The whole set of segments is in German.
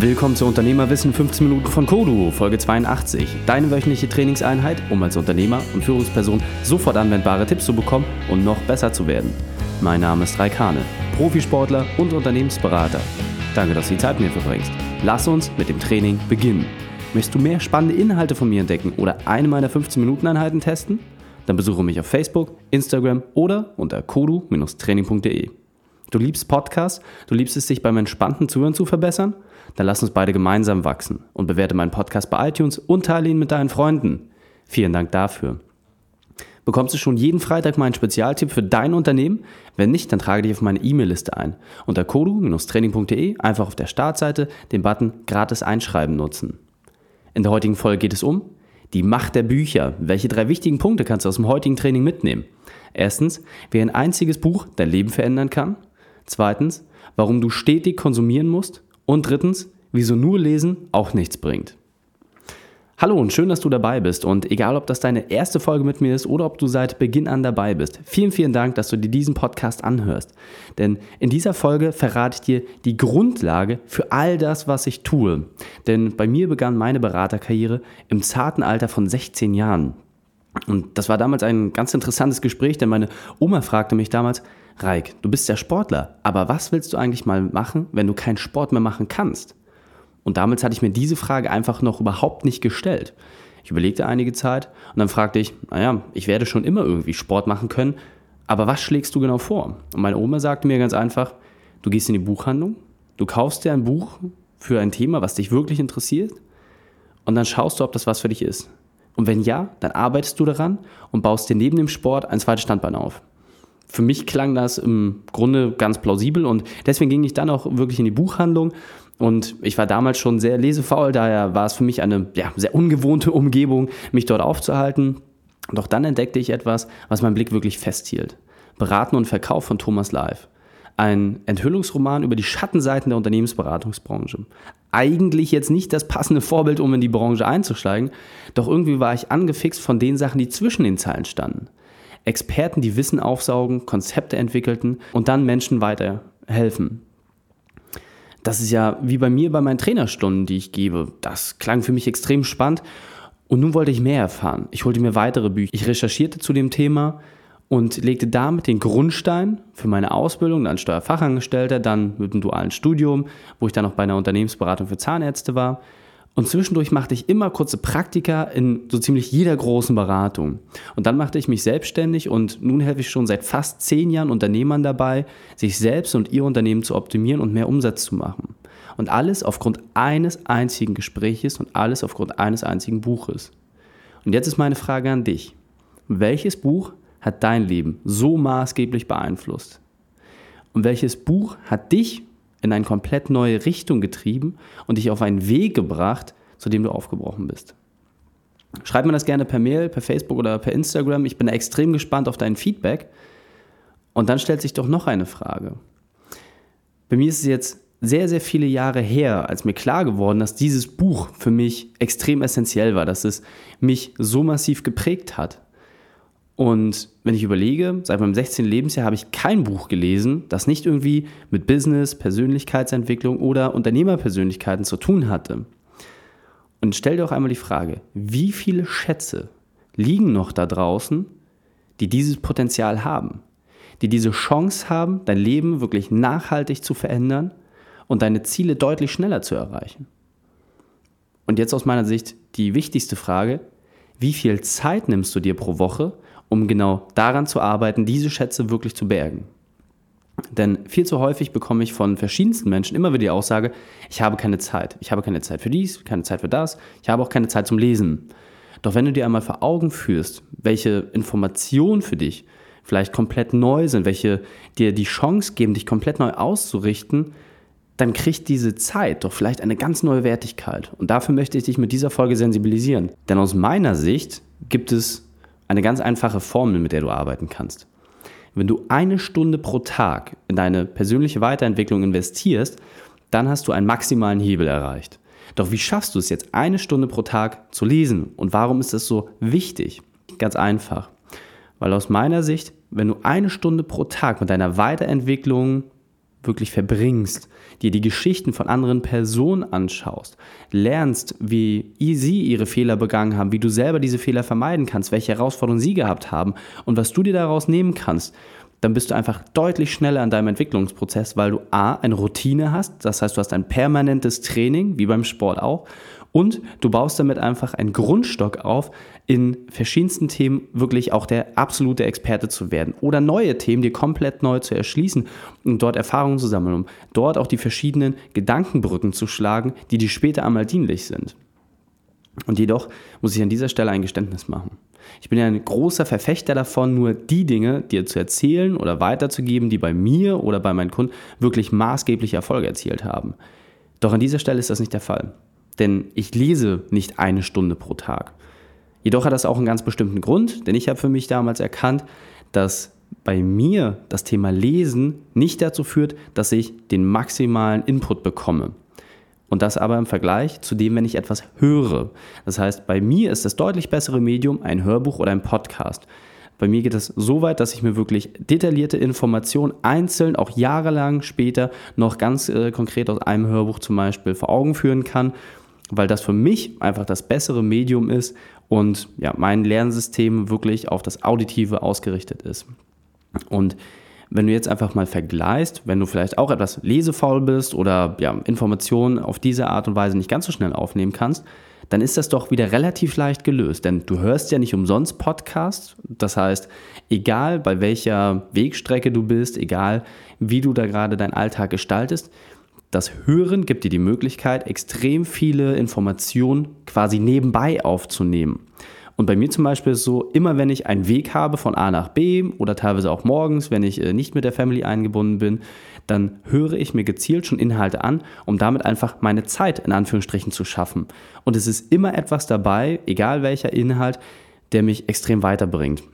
Willkommen zu Unternehmerwissen 15 Minuten von Kodu, Folge 82. Deine wöchentliche Trainingseinheit, um als Unternehmer und Führungsperson sofort anwendbare Tipps zu bekommen und noch besser zu werden. Mein Name ist Raikane, Profisportler und Unternehmensberater. Danke, dass du die Zeit mit mir verbringst. Lass uns mit dem Training beginnen. Möchtest du mehr spannende Inhalte von mir entdecken oder eine meiner 15-Minuten-Einheiten testen? Dann besuche mich auf Facebook, Instagram oder unter kodu-training.de. Du liebst Podcasts? Du liebst es, sich beim entspannten Zuhören zu verbessern? Dann lass uns beide gemeinsam wachsen und bewerte meinen Podcast bei iTunes und teile ihn mit deinen Freunden. Vielen Dank dafür. Bekommst du schon jeden Freitag meinen Spezialtipp für dein Unternehmen? Wenn nicht, dann trage dich auf meine E-Mail-Liste ein. Unter kodu-training.de einfach auf der Startseite den Button Gratis einschreiben nutzen. In der heutigen Folge geht es um die Macht der Bücher. Welche drei wichtigen Punkte kannst du aus dem heutigen Training mitnehmen? Erstens, wie ein einziges Buch dein Leben verändern kann. Zweitens, warum du stetig konsumieren musst. Und drittens, wieso nur lesen auch nichts bringt. Hallo und schön, dass du dabei bist. Und egal, ob das deine erste Folge mit mir ist oder ob du seit Beginn an dabei bist, vielen, vielen Dank, dass du dir diesen Podcast anhörst. Denn in dieser Folge verrate ich dir die Grundlage für all das, was ich tue. Denn bei mir begann meine Beraterkarriere im zarten Alter von 16 Jahren. Und das war damals ein ganz interessantes Gespräch, denn meine Oma fragte mich damals, Reik, du bist ja Sportler, aber was willst du eigentlich mal machen, wenn du keinen Sport mehr machen kannst? Und damals hatte ich mir diese Frage einfach noch überhaupt nicht gestellt. Ich überlegte einige Zeit und dann fragte ich, naja, ich werde schon immer irgendwie Sport machen können, aber was schlägst du genau vor? Und meine Oma sagte mir ganz einfach, du gehst in die Buchhandlung, du kaufst dir ein Buch für ein Thema, was dich wirklich interessiert und dann schaust du, ob das was für dich ist. Und wenn ja, dann arbeitest du daran und baust dir neben dem Sport ein zweites Standbein auf für mich klang das im Grunde ganz plausibel und deswegen ging ich dann auch wirklich in die Buchhandlung und ich war damals schon sehr lesefaul, daher war es für mich eine ja, sehr ungewohnte Umgebung, mich dort aufzuhalten. Doch dann entdeckte ich etwas, was meinen Blick wirklich festhielt. Beraten und Verkauf von Thomas Live. Ein Enthüllungsroman über die Schattenseiten der Unternehmensberatungsbranche. Eigentlich jetzt nicht das passende Vorbild, um in die Branche einzusteigen, doch irgendwie war ich angefixt von den Sachen, die zwischen den Zeilen standen. Experten, die Wissen aufsaugen, Konzepte entwickelten und dann Menschen weiterhelfen. Das ist ja wie bei mir bei meinen Trainerstunden, die ich gebe. Das klang für mich extrem spannend und nun wollte ich mehr erfahren. Ich holte mir weitere Bücher. Ich recherchierte zu dem Thema und legte damit den Grundstein für meine Ausbildung als Steuerfachangestellter, dann mit einem dualen Studium, wo ich dann noch bei einer Unternehmensberatung für Zahnärzte war und zwischendurch machte ich immer kurze Praktika in so ziemlich jeder großen Beratung. Und dann machte ich mich selbstständig und nun helfe ich schon seit fast zehn Jahren Unternehmern dabei, sich selbst und ihr Unternehmen zu optimieren und mehr Umsatz zu machen. Und alles aufgrund eines einzigen Gespräches und alles aufgrund eines einzigen Buches. Und jetzt ist meine Frage an dich. Welches Buch hat dein Leben so maßgeblich beeinflusst? Und welches Buch hat dich in eine komplett neue Richtung getrieben und dich auf einen Weg gebracht, zu dem du aufgebrochen bist. Schreib mir das gerne per Mail, per Facebook oder per Instagram. Ich bin da extrem gespannt auf dein Feedback. Und dann stellt sich doch noch eine Frage. Bei mir ist es jetzt sehr, sehr viele Jahre her, als mir klar geworden, dass dieses Buch für mich extrem essentiell war, dass es mich so massiv geprägt hat. Und wenn ich überlege, seit meinem 16. Lebensjahr habe ich kein Buch gelesen, das nicht irgendwie mit Business, Persönlichkeitsentwicklung oder Unternehmerpersönlichkeiten zu tun hatte. Und stell dir auch einmal die Frage, wie viele Schätze liegen noch da draußen, die dieses Potenzial haben, die diese Chance haben, dein Leben wirklich nachhaltig zu verändern und deine Ziele deutlich schneller zu erreichen. Und jetzt aus meiner Sicht die wichtigste Frage, wie viel Zeit nimmst du dir pro Woche, um genau daran zu arbeiten, diese Schätze wirklich zu bergen. Denn viel zu häufig bekomme ich von verschiedensten Menschen immer wieder die Aussage, ich habe keine Zeit. Ich habe keine Zeit für dies, keine Zeit für das, ich habe auch keine Zeit zum Lesen. Doch wenn du dir einmal vor Augen führst, welche Informationen für dich vielleicht komplett neu sind, welche dir die Chance geben, dich komplett neu auszurichten, dann kriegt diese Zeit doch vielleicht eine ganz neue Wertigkeit. Und dafür möchte ich dich mit dieser Folge sensibilisieren. Denn aus meiner Sicht gibt es eine ganz einfache Formel, mit der du arbeiten kannst. Wenn du eine Stunde pro Tag in deine persönliche Weiterentwicklung investierst, dann hast du einen maximalen Hebel erreicht. Doch wie schaffst du es jetzt, eine Stunde pro Tag zu lesen? Und warum ist das so wichtig? Ganz einfach. Weil aus meiner Sicht, wenn du eine Stunde pro Tag mit deiner Weiterentwicklung wirklich verbringst, dir die Geschichten von anderen Personen anschaust, lernst, wie sie ihre Fehler begangen haben, wie du selber diese Fehler vermeiden kannst, welche Herausforderungen sie gehabt haben und was du dir daraus nehmen kannst, dann bist du einfach deutlich schneller an deinem Entwicklungsprozess, weil du A, eine Routine hast, das heißt, du hast ein permanentes Training, wie beim Sport auch, und du baust damit einfach einen Grundstock auf, in verschiedensten Themen wirklich auch der absolute Experte zu werden oder neue Themen dir komplett neu zu erschließen und dort Erfahrungen zu sammeln, um dort auch die verschiedenen Gedankenbrücken zu schlagen, die dir später einmal dienlich sind. Und jedoch muss ich an dieser Stelle ein Geständnis machen. Ich bin ja ein großer Verfechter davon, nur die Dinge dir zu erzählen oder weiterzugeben, die bei mir oder bei meinen Kunden wirklich maßgebliche Erfolge erzielt haben. Doch an dieser Stelle ist das nicht der Fall. Denn ich lese nicht eine Stunde pro Tag. Jedoch hat das auch einen ganz bestimmten Grund, denn ich habe für mich damals erkannt, dass bei mir das Thema Lesen nicht dazu führt, dass ich den maximalen Input bekomme. Und das aber im Vergleich zu dem, wenn ich etwas höre. Das heißt, bei mir ist das deutlich bessere Medium ein Hörbuch oder ein Podcast. Bei mir geht es so weit, dass ich mir wirklich detaillierte Informationen einzeln, auch jahrelang später, noch ganz äh, konkret aus einem Hörbuch zum Beispiel vor Augen führen kann, weil das für mich einfach das bessere Medium ist und ja, mein Lernsystem wirklich auf das Auditive ausgerichtet ist. Und wenn du jetzt einfach mal vergleichst, wenn du vielleicht auch etwas lesefaul bist oder ja, Informationen auf diese Art und Weise nicht ganz so schnell aufnehmen kannst, dann ist das doch wieder relativ leicht gelöst. Denn du hörst ja nicht umsonst Podcasts. Das heißt, egal bei welcher Wegstrecke du bist, egal wie du da gerade deinen Alltag gestaltest, das Hören gibt dir die Möglichkeit, extrem viele Informationen quasi nebenbei aufzunehmen. Und bei mir zum Beispiel ist es so, immer wenn ich einen Weg habe von A nach B oder teilweise auch morgens, wenn ich äh, nicht mit der Family eingebunden bin, dann höre ich mir gezielt schon Inhalte an, um damit einfach meine Zeit in Anführungsstrichen zu schaffen. Und es ist immer etwas dabei, egal welcher Inhalt, der mich extrem weiterbringt.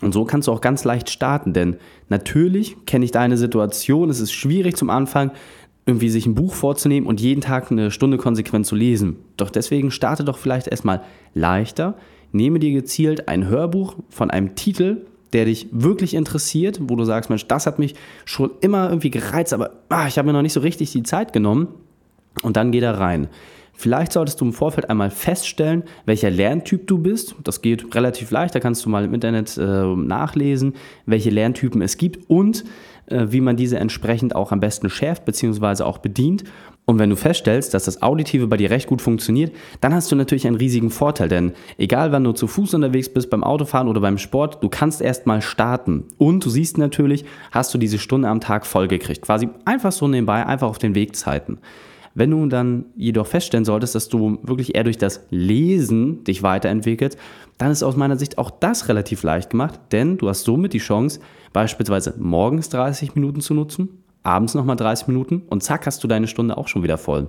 Und so kannst du auch ganz leicht starten, denn natürlich kenne ich deine Situation, es ist schwierig zum Anfang, irgendwie sich ein Buch vorzunehmen und jeden Tag eine Stunde konsequent zu lesen. Doch deswegen starte doch vielleicht erstmal leichter, nehme dir gezielt ein Hörbuch von einem Titel, der dich wirklich interessiert, wo du sagst, Mensch, das hat mich schon immer irgendwie gereizt, aber ah, ich habe mir noch nicht so richtig die Zeit genommen. Und dann geh da rein. Vielleicht solltest du im Vorfeld einmal feststellen, welcher Lerntyp du bist. Das geht relativ leicht, da kannst du mal im Internet äh, nachlesen, welche Lerntypen es gibt und äh, wie man diese entsprechend auch am besten schärft bzw. auch bedient. Und wenn du feststellst, dass das Auditive bei dir recht gut funktioniert, dann hast du natürlich einen riesigen Vorteil, denn egal wann du zu Fuß unterwegs bist, beim Autofahren oder beim Sport, du kannst erstmal starten. Und du siehst natürlich, hast du diese Stunde am Tag vollgekriegt. Quasi einfach so nebenbei, einfach auf den Wegzeiten. Wenn du dann jedoch feststellen solltest, dass du wirklich eher durch das Lesen dich weiterentwickelst, dann ist aus meiner Sicht auch das relativ leicht gemacht, denn du hast somit die Chance, beispielsweise morgens 30 Minuten zu nutzen, abends nochmal 30 Minuten und zack hast du deine Stunde auch schon wieder voll.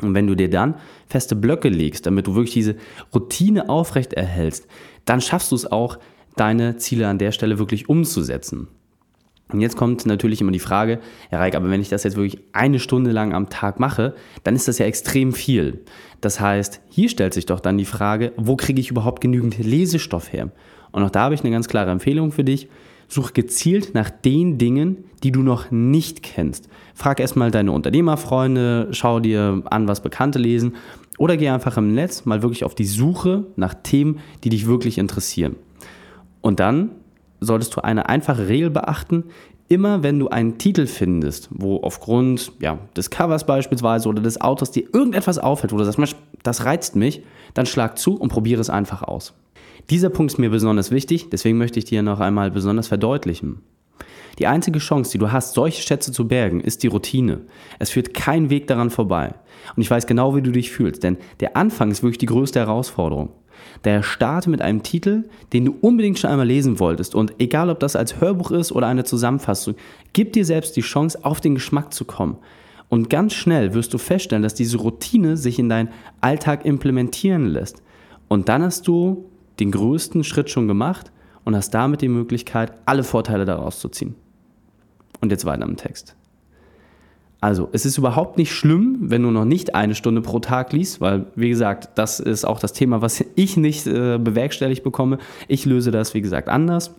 Und wenn du dir dann feste Blöcke legst, damit du wirklich diese Routine aufrecht erhältst, dann schaffst du es auch, deine Ziele an der Stelle wirklich umzusetzen. Und jetzt kommt natürlich immer die Frage, Herr Reik, aber wenn ich das jetzt wirklich eine Stunde lang am Tag mache, dann ist das ja extrem viel. Das heißt, hier stellt sich doch dann die Frage, wo kriege ich überhaupt genügend Lesestoff her? Und auch da habe ich eine ganz klare Empfehlung für dich. Such gezielt nach den Dingen, die du noch nicht kennst. Frag erstmal deine Unternehmerfreunde, schau dir an, was Bekannte lesen oder geh einfach im Netz mal wirklich auf die Suche nach Themen, die dich wirklich interessieren. Und dann solltest du eine einfache Regel beachten. Immer wenn du einen Titel findest, wo aufgrund ja, des Covers beispielsweise oder des Autos dir irgendetwas auffällt, wo du sagst, das reizt mich, dann schlag zu und probiere es einfach aus. Dieser Punkt ist mir besonders wichtig, deswegen möchte ich dir noch einmal besonders verdeutlichen. Die einzige Chance, die du hast, solche Schätze zu bergen, ist die Routine. Es führt kein Weg daran vorbei. Und ich weiß genau, wie du dich fühlst, denn der Anfang ist wirklich die größte Herausforderung. Daher starte mit einem Titel, den du unbedingt schon einmal lesen wolltest. Und egal, ob das als Hörbuch ist oder eine Zusammenfassung, gib dir selbst die Chance, auf den Geschmack zu kommen. Und ganz schnell wirst du feststellen, dass diese Routine sich in deinen Alltag implementieren lässt. Und dann hast du den größten Schritt schon gemacht und hast damit die Möglichkeit, alle Vorteile daraus zu ziehen. Und jetzt weiter im Text. Also, es ist überhaupt nicht schlimm, wenn du noch nicht eine Stunde pro Tag liest, weil, wie gesagt, das ist auch das Thema, was ich nicht äh, bewerkstelligt bekomme. Ich löse das, wie gesagt, anders.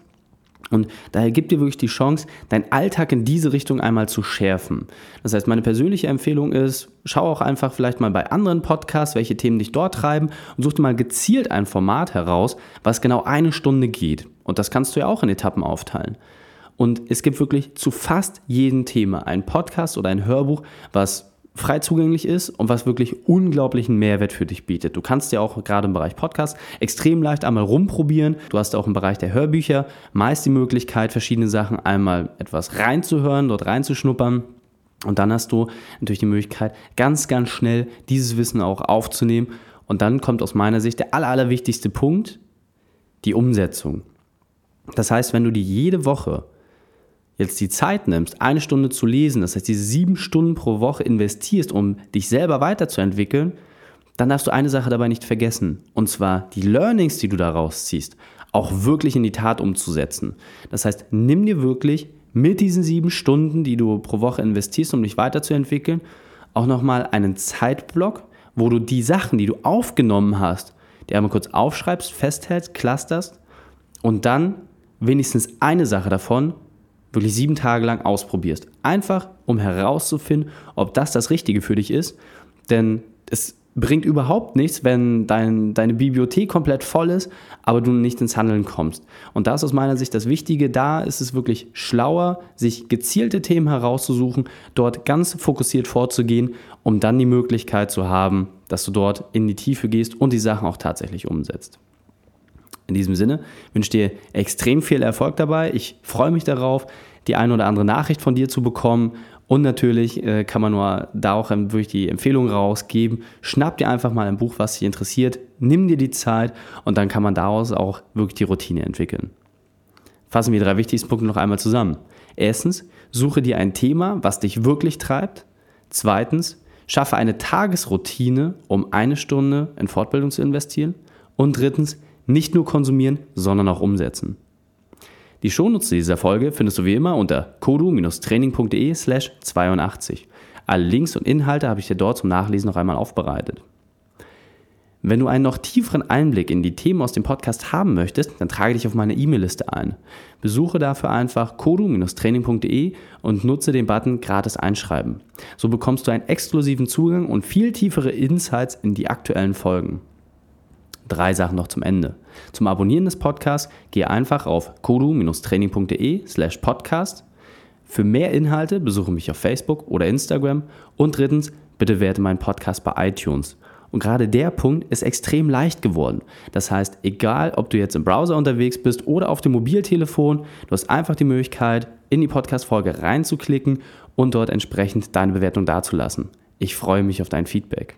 Und daher gibt dir wirklich die Chance, deinen Alltag in diese Richtung einmal zu schärfen. Das heißt, meine persönliche Empfehlung ist, schau auch einfach vielleicht mal bei anderen Podcasts, welche Themen dich dort treiben und such dir mal gezielt ein Format heraus, was genau eine Stunde geht. Und das kannst du ja auch in Etappen aufteilen. Und es gibt wirklich zu fast jedem Thema ein Podcast oder ein Hörbuch, was frei zugänglich ist und was wirklich unglaublichen Mehrwert für dich bietet. Du kannst ja auch gerade im Bereich Podcast extrem leicht einmal rumprobieren. Du hast auch im Bereich der Hörbücher meist die Möglichkeit, verschiedene Sachen einmal etwas reinzuhören, dort reinzuschnuppern. Und dann hast du natürlich die Möglichkeit, ganz, ganz schnell dieses Wissen auch aufzunehmen. Und dann kommt aus meiner Sicht der aller, allerwichtigste Punkt, die Umsetzung. Das heißt, wenn du dir jede Woche jetzt die Zeit nimmst, eine Stunde zu lesen, das heißt diese sieben Stunden pro Woche investierst, um dich selber weiterzuentwickeln, dann darfst du eine Sache dabei nicht vergessen. Und zwar die Learnings, die du daraus ziehst, auch wirklich in die Tat umzusetzen. Das heißt, nimm dir wirklich mit diesen sieben Stunden, die du pro Woche investierst, um dich weiterzuentwickeln, auch nochmal einen Zeitblock, wo du die Sachen, die du aufgenommen hast, die einmal kurz aufschreibst, festhältst, clusterst und dann wenigstens eine Sache davon wirklich sieben Tage lang ausprobierst. Einfach, um herauszufinden, ob das das Richtige für dich ist. Denn es bringt überhaupt nichts, wenn dein, deine Bibliothek komplett voll ist, aber du nicht ins Handeln kommst. Und da ist aus meiner Sicht das Wichtige, da ist es wirklich schlauer, sich gezielte Themen herauszusuchen, dort ganz fokussiert vorzugehen, um dann die Möglichkeit zu haben, dass du dort in die Tiefe gehst und die Sachen auch tatsächlich umsetzt. In diesem Sinne wünsche dir extrem viel Erfolg dabei. Ich freue mich darauf, die eine oder andere Nachricht von dir zu bekommen. Und natürlich äh, kann man nur da auch wirklich die Empfehlung rausgeben. Schnapp dir einfach mal ein Buch, was dich interessiert. Nimm dir die Zeit und dann kann man daraus auch wirklich die Routine entwickeln. Fassen wir die drei wichtigsten Punkte noch einmal zusammen. Erstens, suche dir ein Thema, was dich wirklich treibt. Zweitens, schaffe eine Tagesroutine, um eine Stunde in Fortbildung zu investieren. Und drittens, nicht nur konsumieren, sondern auch umsetzen. Die Shownotes dieser Folge findest du wie immer unter kodu-training.de slash 82. Alle Links und Inhalte habe ich dir dort zum Nachlesen noch einmal aufbereitet. Wenn du einen noch tieferen Einblick in die Themen aus dem Podcast haben möchtest, dann trage dich auf meine E-Mail-Liste ein. Besuche dafür einfach kodu-training.de und nutze den Button gratis einschreiben. So bekommst du einen exklusiven Zugang und viel tiefere Insights in die aktuellen Folgen drei Sachen noch zum Ende. Zum Abonnieren des Podcasts gehe einfach auf kodu-training.de slash podcast. Für mehr Inhalte besuche mich auf Facebook oder Instagram. Und drittens, bitte werte meinen Podcast bei iTunes. Und gerade der Punkt ist extrem leicht geworden. Das heißt, egal ob du jetzt im Browser unterwegs bist oder auf dem Mobiltelefon, du hast einfach die Möglichkeit, in die Podcast-Folge reinzuklicken und dort entsprechend deine Bewertung dazulassen. Ich freue mich auf dein Feedback.